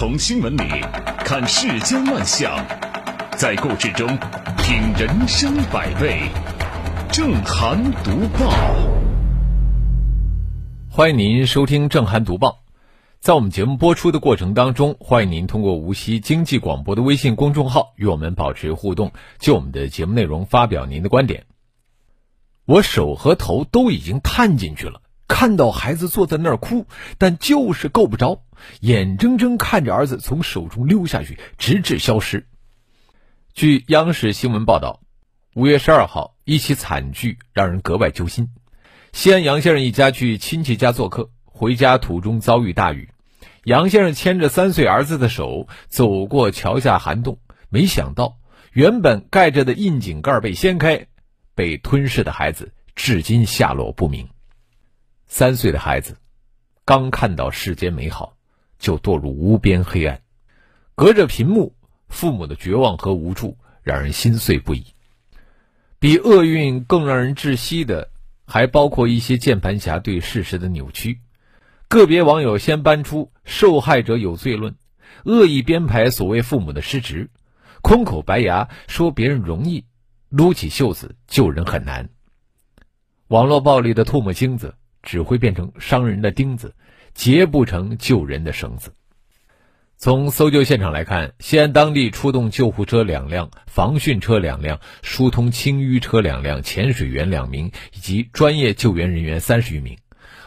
从新闻里看世间万象，在故事中品人生百味。正涵读报，欢迎您收听正涵读报。在我们节目播出的过程当中，欢迎您通过无锡经济广播的微信公众号与我们保持互动，就我们的节目内容发表您的观点。我手和头都已经探进去了，看到孩子坐在那儿哭，但就是够不着，眼睁睁看着儿子从手中溜下去，直至消失。据央视新闻报道，五月十二号，一起惨剧让人格外揪心。西安杨先生一家去亲戚家做客，回家途中遭遇大雨，杨先生牵着三岁儿子的手走过桥下涵洞，没想到原本盖着的窨井盖被掀开。被吞噬的孩子至今下落不明。三岁的孩子刚看到世间美好，就堕入无边黑暗。隔着屏幕，父母的绝望和无助让人心碎不已。比厄运更让人窒息的，还包括一些键盘侠对事实的扭曲。个别网友先搬出“受害者有罪论”，恶意编排所谓父母的失职，空口白牙说别人容易。撸起袖子救人很难。网络暴力的唾沫星子只会变成伤人的钉子，结不成救人的绳子。从搜救现场来看，西安当地出动救护车两辆、防汛车两辆、疏通清淤车两辆、潜水员两名以及专业救援人员三十余名。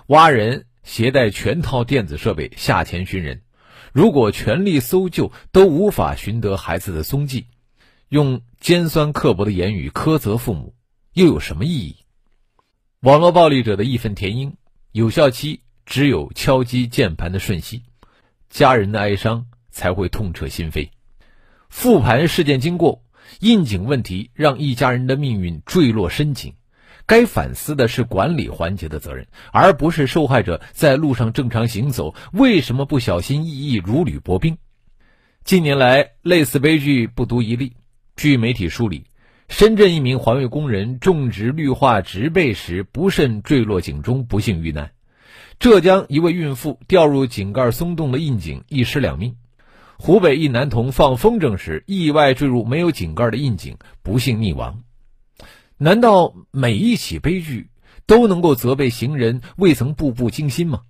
挖人携带全套电子设备下潜寻人。如果全力搜救都无法寻得孩子的踪迹。用尖酸刻薄的言语苛责父母，又有什么意义？网络暴力者的义愤填膺，有效期只有敲击键盘的瞬息，家人的哀伤才会痛彻心扉。复盘事件经过，应景问题让一家人的命运坠落深井，该反思的是管理环节的责任，而不是受害者在路上正常行走为什么不小心翼翼如履薄冰。近年来，类似悲剧不独一例。据媒体梳理，深圳一名环卫工人种植绿化植被时不慎坠落井中，不幸遇难；浙江一位孕妇掉入井盖松动的窨井，一尸两命；湖北一男童放风筝时意外坠入没有井盖的窨井，不幸溺亡。难道每一起悲剧都能够责备行人未曾步步惊心吗？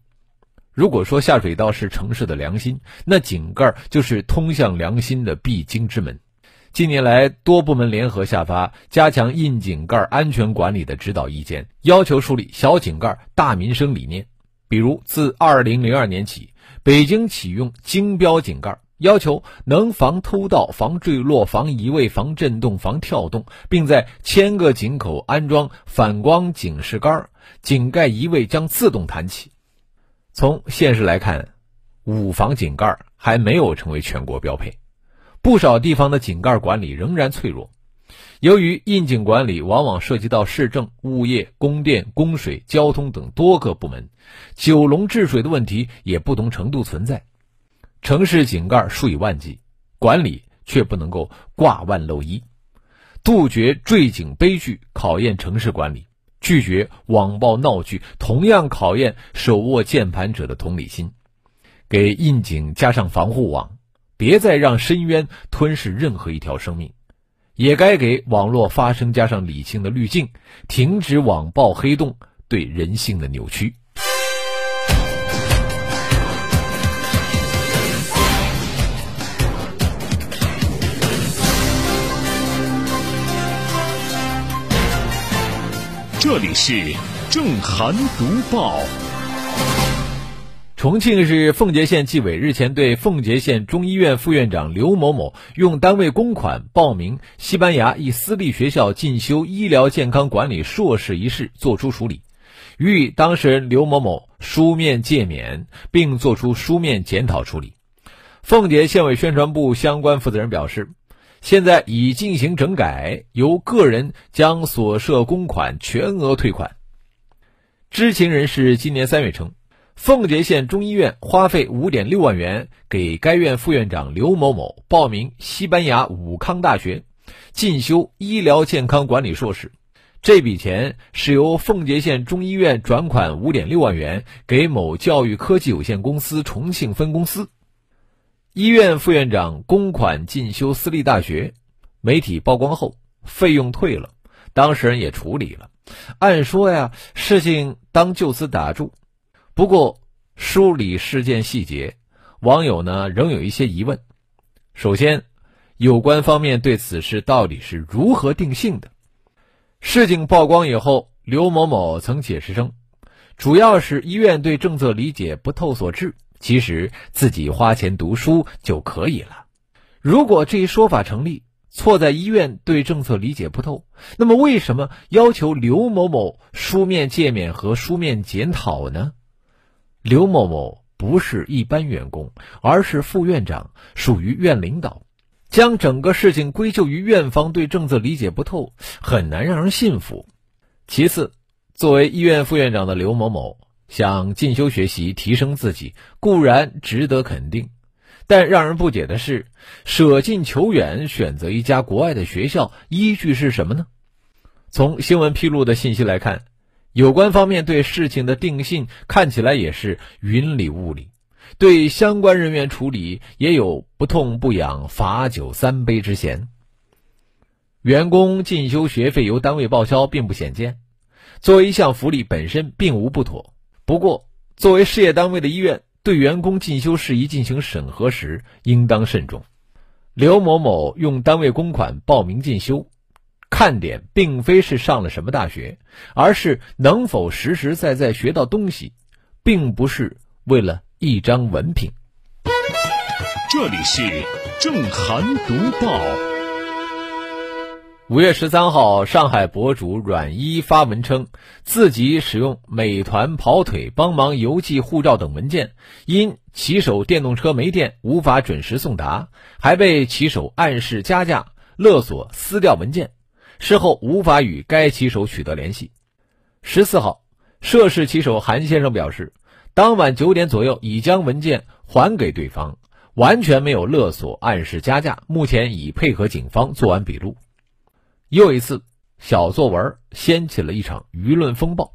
如果说下水道是城市的良心，那井盖就是通向良心的必经之门。近年来，多部门联合下发加强窨井盖安全管理的指导意见，要求树立小井盖大民生理念。比如，自二零零二年起，北京启用精标井盖，要求能防偷盗、防坠落、防移位、防震动、防跳动，并在千个井口安装反光警示杆，井盖移位将自动弹起。从现实来看，五防井盖还没有成为全国标配。不少地方的井盖管理仍然脆弱，由于窨井管理往往涉及到市政、物业、供电、供水、交通等多个部门，九龙治水的问题也不同程度存在。城市井盖数以万计，管理却不能够挂万漏一。杜绝坠井悲剧考验城市管理，拒绝网暴闹剧同样考验手握键盘者的同理心。给窨井加上防护网。别再让深渊吞噬任何一条生命，也该给网络发声加上理性的滤镜，停止网暴黑洞对人性的扭曲。这里是正涵读报。重庆市奉节县纪委日前对奉节县中医院副院长刘某某用单位公款报名西班牙一私立学校进修医疗健康管理硕士一事作出处理，予以当事人刘某某书面诫勉，并作出书面检讨处理。奉节县委宣传部相关负责人表示，现在已进行整改，由个人将所涉公款全额退款。知情人士今年三月称。奉节县中医院花费五点六万元给该院副院长刘某某报名西班牙武康大学进修医疗健康管理硕士，这笔钱是由奉节县中医院转款五点六万元给某教育科技有限公司重庆分公司。医院副院长公款进修私立大学，媒体曝光后，费用退了，当事人也处理了。按说呀，事情当就此打住。不过梳理事件细节，网友呢仍有一些疑问。首先，有关方面对此事到底是如何定性的？事情曝光以后，刘某某曾解释称，主要是医院对政策理解不透所致。其实自己花钱读书就可以了。如果这一说法成立，错在医院对政策理解不透，那么为什么要求刘某某书面诫勉和书面检讨呢？刘某某不是一般员工，而是副院长，属于院领导，将整个事情归咎于院方对政策理解不透，很难让人信服。其次，作为医院副院长的刘某某。想进修学习、提升自己固然值得肯定，但让人不解的是，舍近求远，选择一家国外的学校，依据是什么呢？从新闻披露的信息来看，有关方面对事情的定性看起来也是云里雾里，对相关人员处理也有不痛不痒、罚酒三杯之嫌。员工进修学费由单位报销并不鲜见，作为一项福利本身并无不妥。不过，作为事业单位的医院，对员工进修事宜进行审核时，应当慎重。刘某某用单位公款报名进修，看点并非是上了什么大学，而是能否实实在在学到东西，并不是为了一张文凭。这里是正涵读报。五月十三号，上海博主阮一发文称，自己使用美团跑腿帮忙邮寄护照等文件，因骑手电动车没电，无法准时送达，还被骑手暗示加价、勒索撕掉文件，事后无法与该骑手取得联系。十四号，涉事骑手韩先生表示，当晚九点左右已将文件还给对方，完全没有勒索、暗示加价，目前已配合警方做完笔录。又一次，小作文掀起了一场舆论风暴。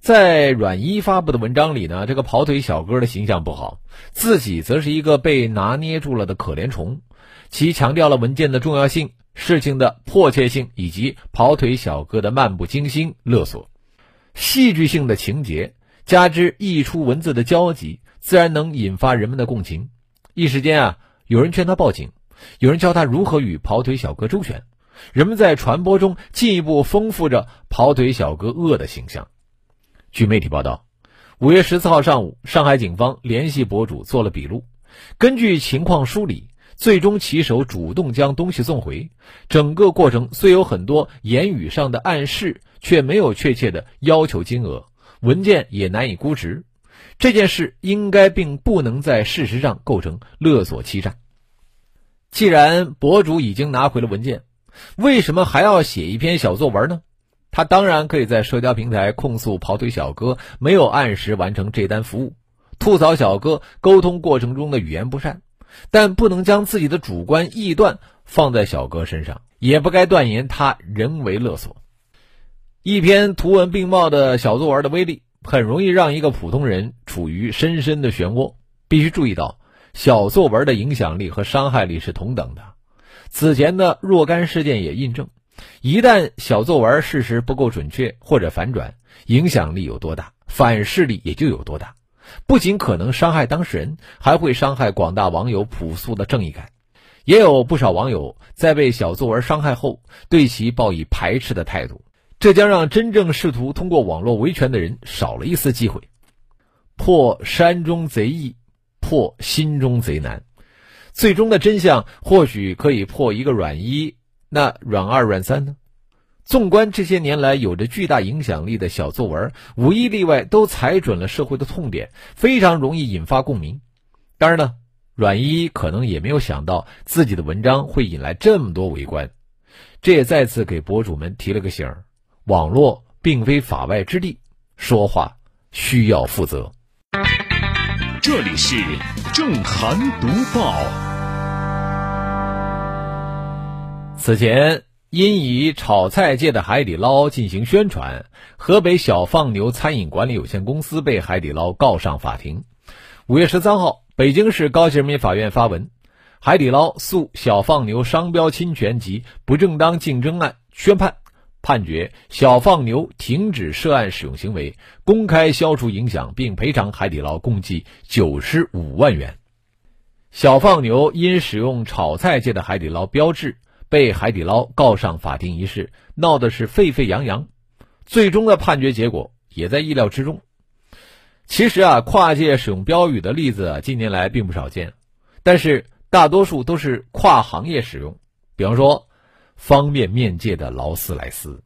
在阮一发布的文章里呢，这个跑腿小哥的形象不好，自己则是一个被拿捏住了的可怜虫。其强调了文件的重要性、事情的迫切性以及跑腿小哥的漫不经心勒索。戏剧性的情节加之溢出文字的焦急，自然能引发人们的共情。一时间啊，有人劝他报警，有人教他如何与跑腿小哥周旋。人们在传播中进一步丰富着跑腿小哥恶的形象。据媒体报道，五月十四号上午，上海警方联系博主做了笔录。根据情况梳理，最终骑手主动将东西送回。整个过程虽有很多言语上的暗示，却没有确切的要求金额，文件也难以估值。这件事应该并不能在事实上构成勒索欺诈。既然博主已经拿回了文件，为什么还要写一篇小作文呢？他当然可以在社交平台控诉跑腿小哥没有按时完成这单服务，吐槽小哥沟通过程中的语言不善，但不能将自己的主观臆断放在小哥身上，也不该断言他人为勒索。一篇图文并茂的小作文的威力，很容易让一个普通人处于深深的漩涡。必须注意到，小作文的影响力和伤害力是同等的。此前的若干事件也印证，一旦小作文事实不够准确或者反转，影响力有多大，反噬力也就有多大。不仅可能伤害当事人，还会伤害广大网友朴素的正义感。也有不少网友在被小作文伤害后，对其报以排斥的态度，这将让真正试图通过网络维权的人少了一丝机会。破山中贼易，破心中贼难。最终的真相或许可以破一个软一，那软二、软三呢？纵观这些年来有着巨大影响力的小作文，无一例外都踩准了社会的痛点，非常容易引发共鸣。当然呢，阮一可能也没有想到自己的文章会引来这么多围观，这也再次给博主们提了个醒儿：网络并非法外之地，说话需要负责。这里是正涵读报。此前，因以炒菜界的海底捞进行宣传，河北小放牛餐饮管理有限公司被海底捞告上法庭。五月十三号，北京市高级人民法院发文，海底捞诉小放牛商标侵权及不正当竞争案宣判，判决小放牛停止涉案使用行为，公开消除影响，并赔偿海底捞共计九十五万元。小放牛因使用炒菜界的海底捞标志，被海底捞告上法庭一事，闹得是沸沸扬扬。最终的判决结果也在意料之中。其实啊，跨界使用标语的例子啊，近年来并不少见，但是大多数都是跨行业使用。比方说，方便面界的劳斯莱斯，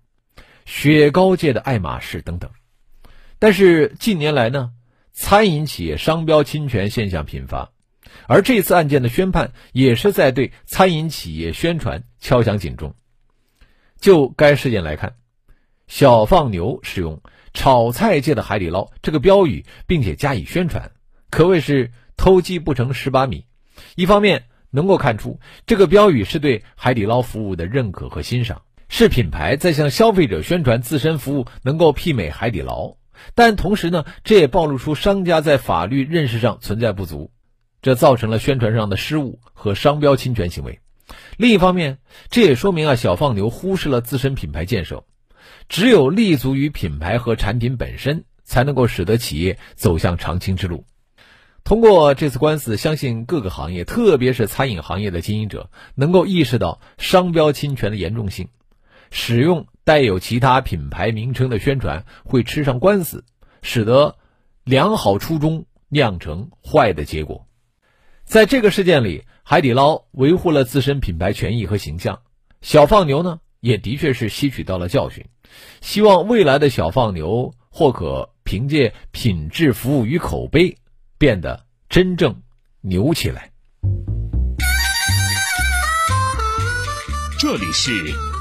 雪糕界的爱马仕等等。但是近年来呢，餐饮企业商标侵权现象频发，而这次案件的宣判也是在对餐饮企业宣传敲响警钟。就该事件来看。小放牛使用炒菜界的海底捞这个标语，并且加以宣传，可谓是偷鸡不成蚀把米。一方面能够看出这个标语是对海底捞服务的认可和欣赏，是品牌在向消费者宣传自身服务能够媲美海底捞；但同时呢，这也暴露出商家在法律认识上存在不足，这造成了宣传上的失误和商标侵权行为。另一方面，这也说明啊，小放牛忽视了自身品牌建设。只有立足于品牌和产品本身，才能够使得企业走向长青之路。通过这次官司，相信各个行业，特别是餐饮行业的经营者，能够意识到商标侵权的严重性。使用带有其他品牌名称的宣传会吃上官司，使得良好初衷酿成坏的结果。在这个事件里，海底捞维护了自身品牌权益和形象，小放牛呢？也的确是吸取到了教训，希望未来的小放牛或可凭借品质、服务与口碑，变得真正牛起来。这里是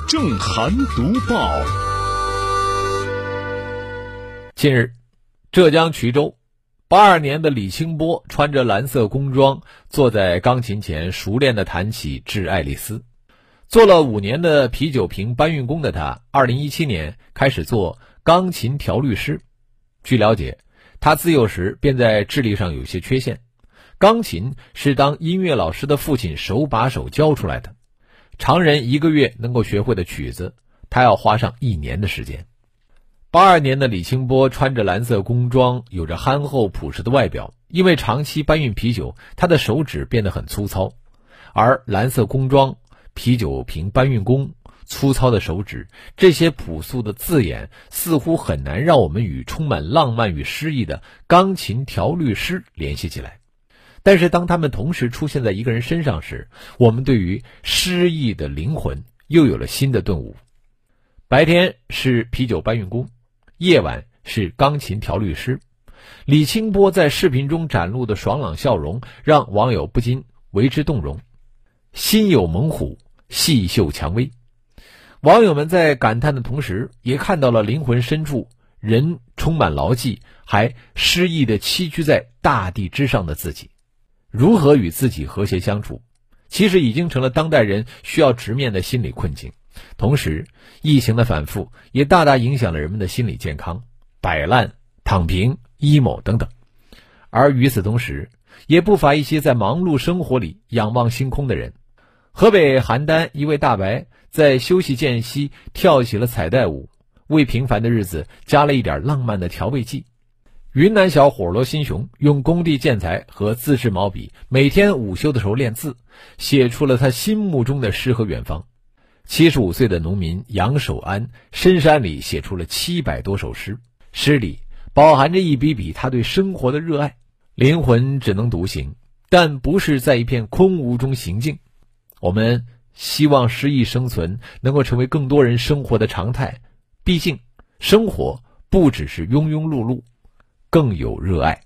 正涵读报。近日，浙江衢州，八二年的李清波穿着蓝色工装，坐在钢琴前，熟练的弹起《致爱丽丝》。做了五年的啤酒瓶搬运工的他，二零一七年开始做钢琴调律师。据了解，他自幼时便在智力上有些缺陷，钢琴是当音乐老师的父亲手把手教出来的。常人一个月能够学会的曲子，他要花上一年的时间。八二年的李清波穿着蓝色工装，有着憨厚朴实的外表。因为长期搬运啤酒，他的手指变得很粗糙，而蓝色工装。啤酒瓶搬运工，粗糙的手指，这些朴素的字眼似乎很难让我们与充满浪漫与诗意的钢琴调律师联系起来。但是，当他们同时出现在一个人身上时，我们对于诗意的灵魂又有了新的顿悟。白天是啤酒搬运工，夜晚是钢琴调律师。李清波在视频中展露的爽朗笑容，让网友不禁为之动容。心有猛虎，细嗅蔷薇。网友们在感叹的同时，也看到了灵魂深处人充满牢记，还诗意的栖居在大地之上的自己。如何与自己和谐相处，其实已经成了当代人需要直面的心理困境。同时，疫情的反复也大大影响了人们的心理健康，摆烂、躺平、emo 等等。而与此同时，也不乏一些在忙碌生活里仰望星空的人。河北邯郸一位大白在休息间隙跳起了彩带舞，为平凡的日子加了一点浪漫的调味剂。云南小伙罗新雄用工地建材和自制毛笔，每天午休的时候练字，写出了他心目中的诗和远方。七十五岁的农民杨守安深山里写出了七百多首诗，诗里饱含着一笔笔他对生活的热爱。灵魂只能独行，但不是在一片空无中行进。我们希望诗意生存，能够成为更多人生活的常态。毕竟，生活不只是庸庸碌碌，更有热爱。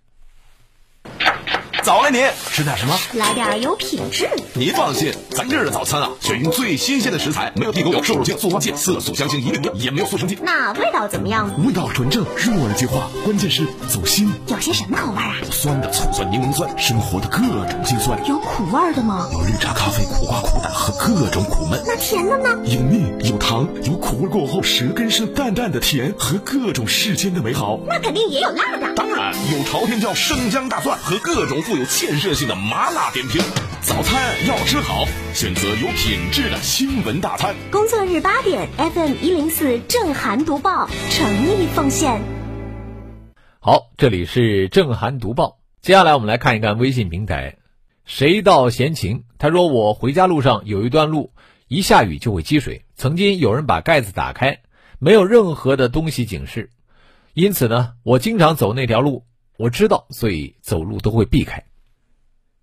早了，你吃点什么？来点有品质。您放心，咱这儿的早餐啊，选用最新鲜的食材，没有地沟油、瘦肉精、塑化剂、色素、香精一律没有，也没有塑身剂。那味道怎么样？味道纯正，入耳即化，关键是走心。有些什么口味啊？有酸的、醋酸、柠檬酸，生活的各种精酸。有苦味的吗？有绿茶、咖啡、苦瓜、苦胆和各种苦闷。那甜的呢？有蜜，有糖，有苦味过后舌根上淡淡的甜和各种世间的美好。那肯定也有辣的。当然。饭，有朝天椒、生姜、大蒜和各种富有建设性的麻辣点评。早餐要吃好，选择有品质的新闻大餐。工作日八点，FM 一零四正涵读报诚意奉献。好，这里是正涵读报。接下来我们来看一看微信平台，谁道闲情？他说我回家路上有一段路，一下雨就会积水。曾经有人把盖子打开，没有任何的东西警示，因此呢，我经常走那条路。我知道，所以走路都会避开。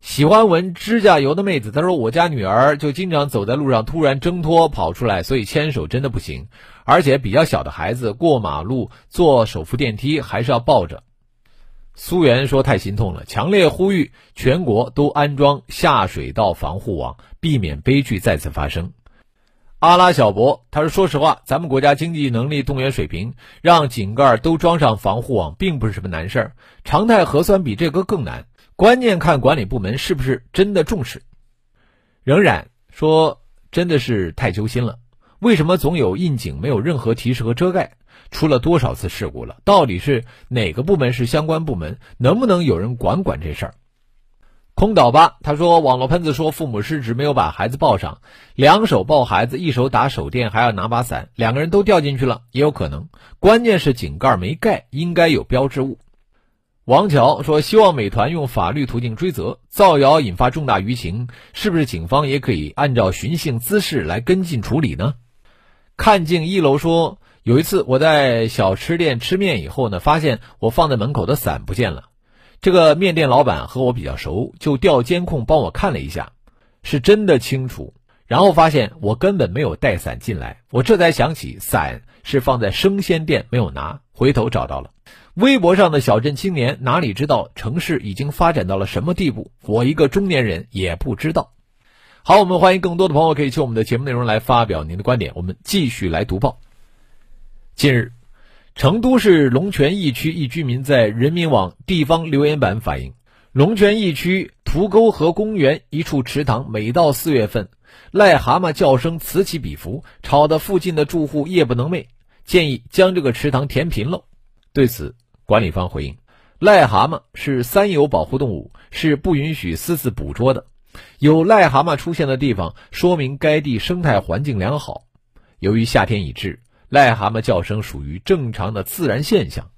喜欢闻指甲油的妹子，她说我家女儿就经常走在路上，突然挣脱跑出来，所以牵手真的不行。而且比较小的孩子过马路坐手扶电梯还是要抱着。苏源说太心痛了，强烈呼吁全国都安装下水道防护网，避免悲剧再次发生。阿拉小博他说：“说实话，咱们国家经济能力、动员水平，让井盖都装上防护网，并不是什么难事儿。常态核酸比这个更难，关键看管理部门是不是真的重视。”仍然说：“真的是太揪心了，为什么总有印井没有任何提示和遮盖？出了多少次事故了？到底是哪个部门是相关部门？能不能有人管管这事儿？”空岛吧，他说网络喷子说父母失职没有把孩子抱上，两手抱孩子，一手打手电，还要拿把伞，两个人都掉进去了，也有可能。关键是井盖没盖，应该有标志物。王乔说希望美团用法律途径追责，造谣引发重大舆情，是不是警方也可以按照寻衅滋事来跟进处理呢？看镜一楼说有一次我在小吃店吃面以后呢，发现我放在门口的伞不见了。这个面店老板和我比较熟，就调监控帮我看了一下，是真的清楚。然后发现我根本没有带伞进来，我这才想起伞是放在生鲜店没有拿，回头找到了。微博上的小镇青年哪里知道城市已经发展到了什么地步？我一个中年人也不知道。好，我们欢迎更多的朋友可以就我们的节目内容来发表您的观点。我们继续来读报。近日。成都市龙泉驿区一居民在人民网地方留言板反映，龙泉驿区图沟河公园一处池塘，每到四月份，癞蛤蟆叫声此起彼伏，吵得附近的住户夜不能寐，建议将这个池塘填平了。对此，管理方回应，癞蛤蟆是三有保护动物，是不允许私自捕捉的。有癞蛤蟆出现的地方，说明该地生态环境良好。由于夏天已至。癞蛤蟆叫声属于正常的自然现象。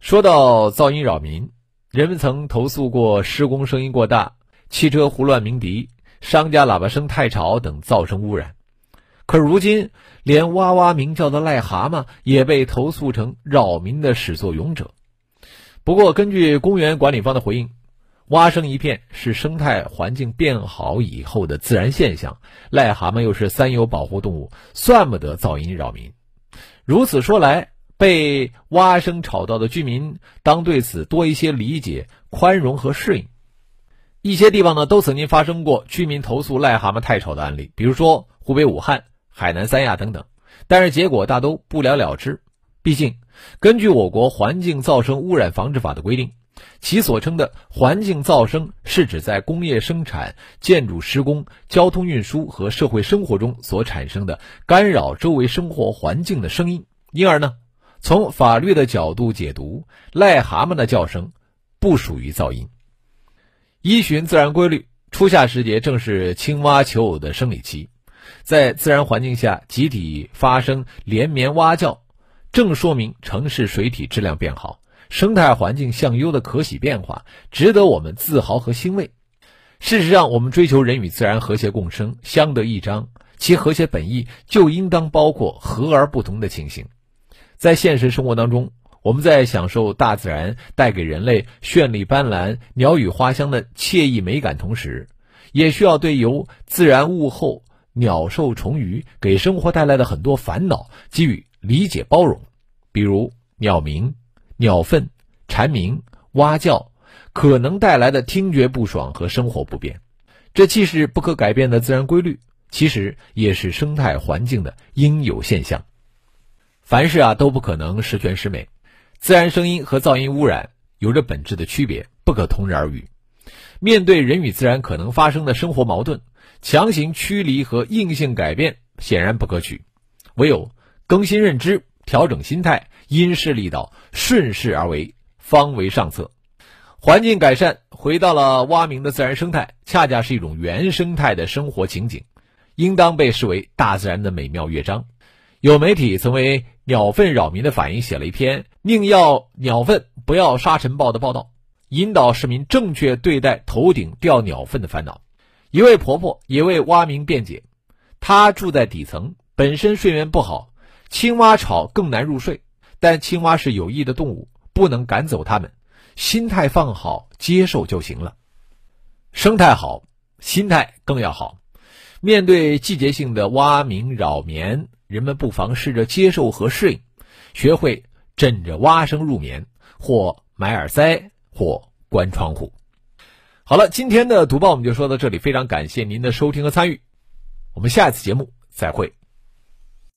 说到噪音扰民，人们曾投诉过施工声音过大、汽车胡乱鸣笛、商家喇叭声太吵等噪声污染。可如今，连哇哇鸣叫的癞蛤蟆也被投诉成扰民的始作俑者。不过，根据公园管理方的回应。蛙声一片是生态环境变好以后的自然现象，癞蛤蟆又是三有保护动物，算不得噪音扰民。如此说来，被蛙声吵到的居民当对此多一些理解、宽容和适应。一些地方呢，都曾经发生过居民投诉癞蛤蟆太吵的案例，比如说湖北武汉、海南三亚等等，但是结果大都不了了之。毕竟，根据我国环境噪声污染防治法的规定。其所称的环境噪声，是指在工业生产、建筑施工、交通运输和社会生活中所产生的干扰周围生活环境的声音。因而呢，从法律的角度解读，癞蛤蟆的叫声不属于噪音。依循自然规律，初夏时节正是青蛙求偶的生理期，在自然环境下集体发生连绵蛙叫，正说明城市水体质量变好。生态环境向优的可喜变化，值得我们自豪和欣慰。事实上，我们追求人与自然和谐共生、相得益彰，其和谐本意就应当包括和而不同的情形。在现实生活当中，我们在享受大自然带给人类绚丽斑斓、鸟语花香的惬意美感同时，也需要对由自然物候、鸟兽虫鱼给生活带来的很多烦恼给予理解包容，比如鸟鸣。鸟粪、蝉鸣、蛙叫，可能带来的听觉不爽和生活不便，这既是不可改变的自然规律，其实也是生态环境的应有现象。凡事啊都不可能十全十美，自然声音和噪音污染有着本质的区别，不可同日而语。面对人与自然可能发生的生活矛盾，强行驱离和硬性改变显然不可取，唯有更新认知。调整心态，因势利导，顺势而为，方为上策。环境改善回到了蛙鸣的自然生态，恰恰是一种原生态的生活情景，应当被视为大自然的美妙乐章。有媒体曾为鸟粪扰民的反应写了一篇“宁要鸟粪，不要沙尘暴”的报道，引导市民正确对待头顶掉鸟粪的烦恼。一位婆婆也为蛙鸣辩解，她住在底层，本身睡眠不好，青蛙吵更难入睡。但青蛙是有益的动物，不能赶走它们。心态放好，接受就行了。生态好，心态更要好。面对季节性的蛙鸣扰眠，人们不妨试着接受和适应，学会枕着蛙声入眠，或买耳塞，或关窗户。好了，今天的读报我们就说到这里，非常感谢您的收听和参与，我们下一次节目再会。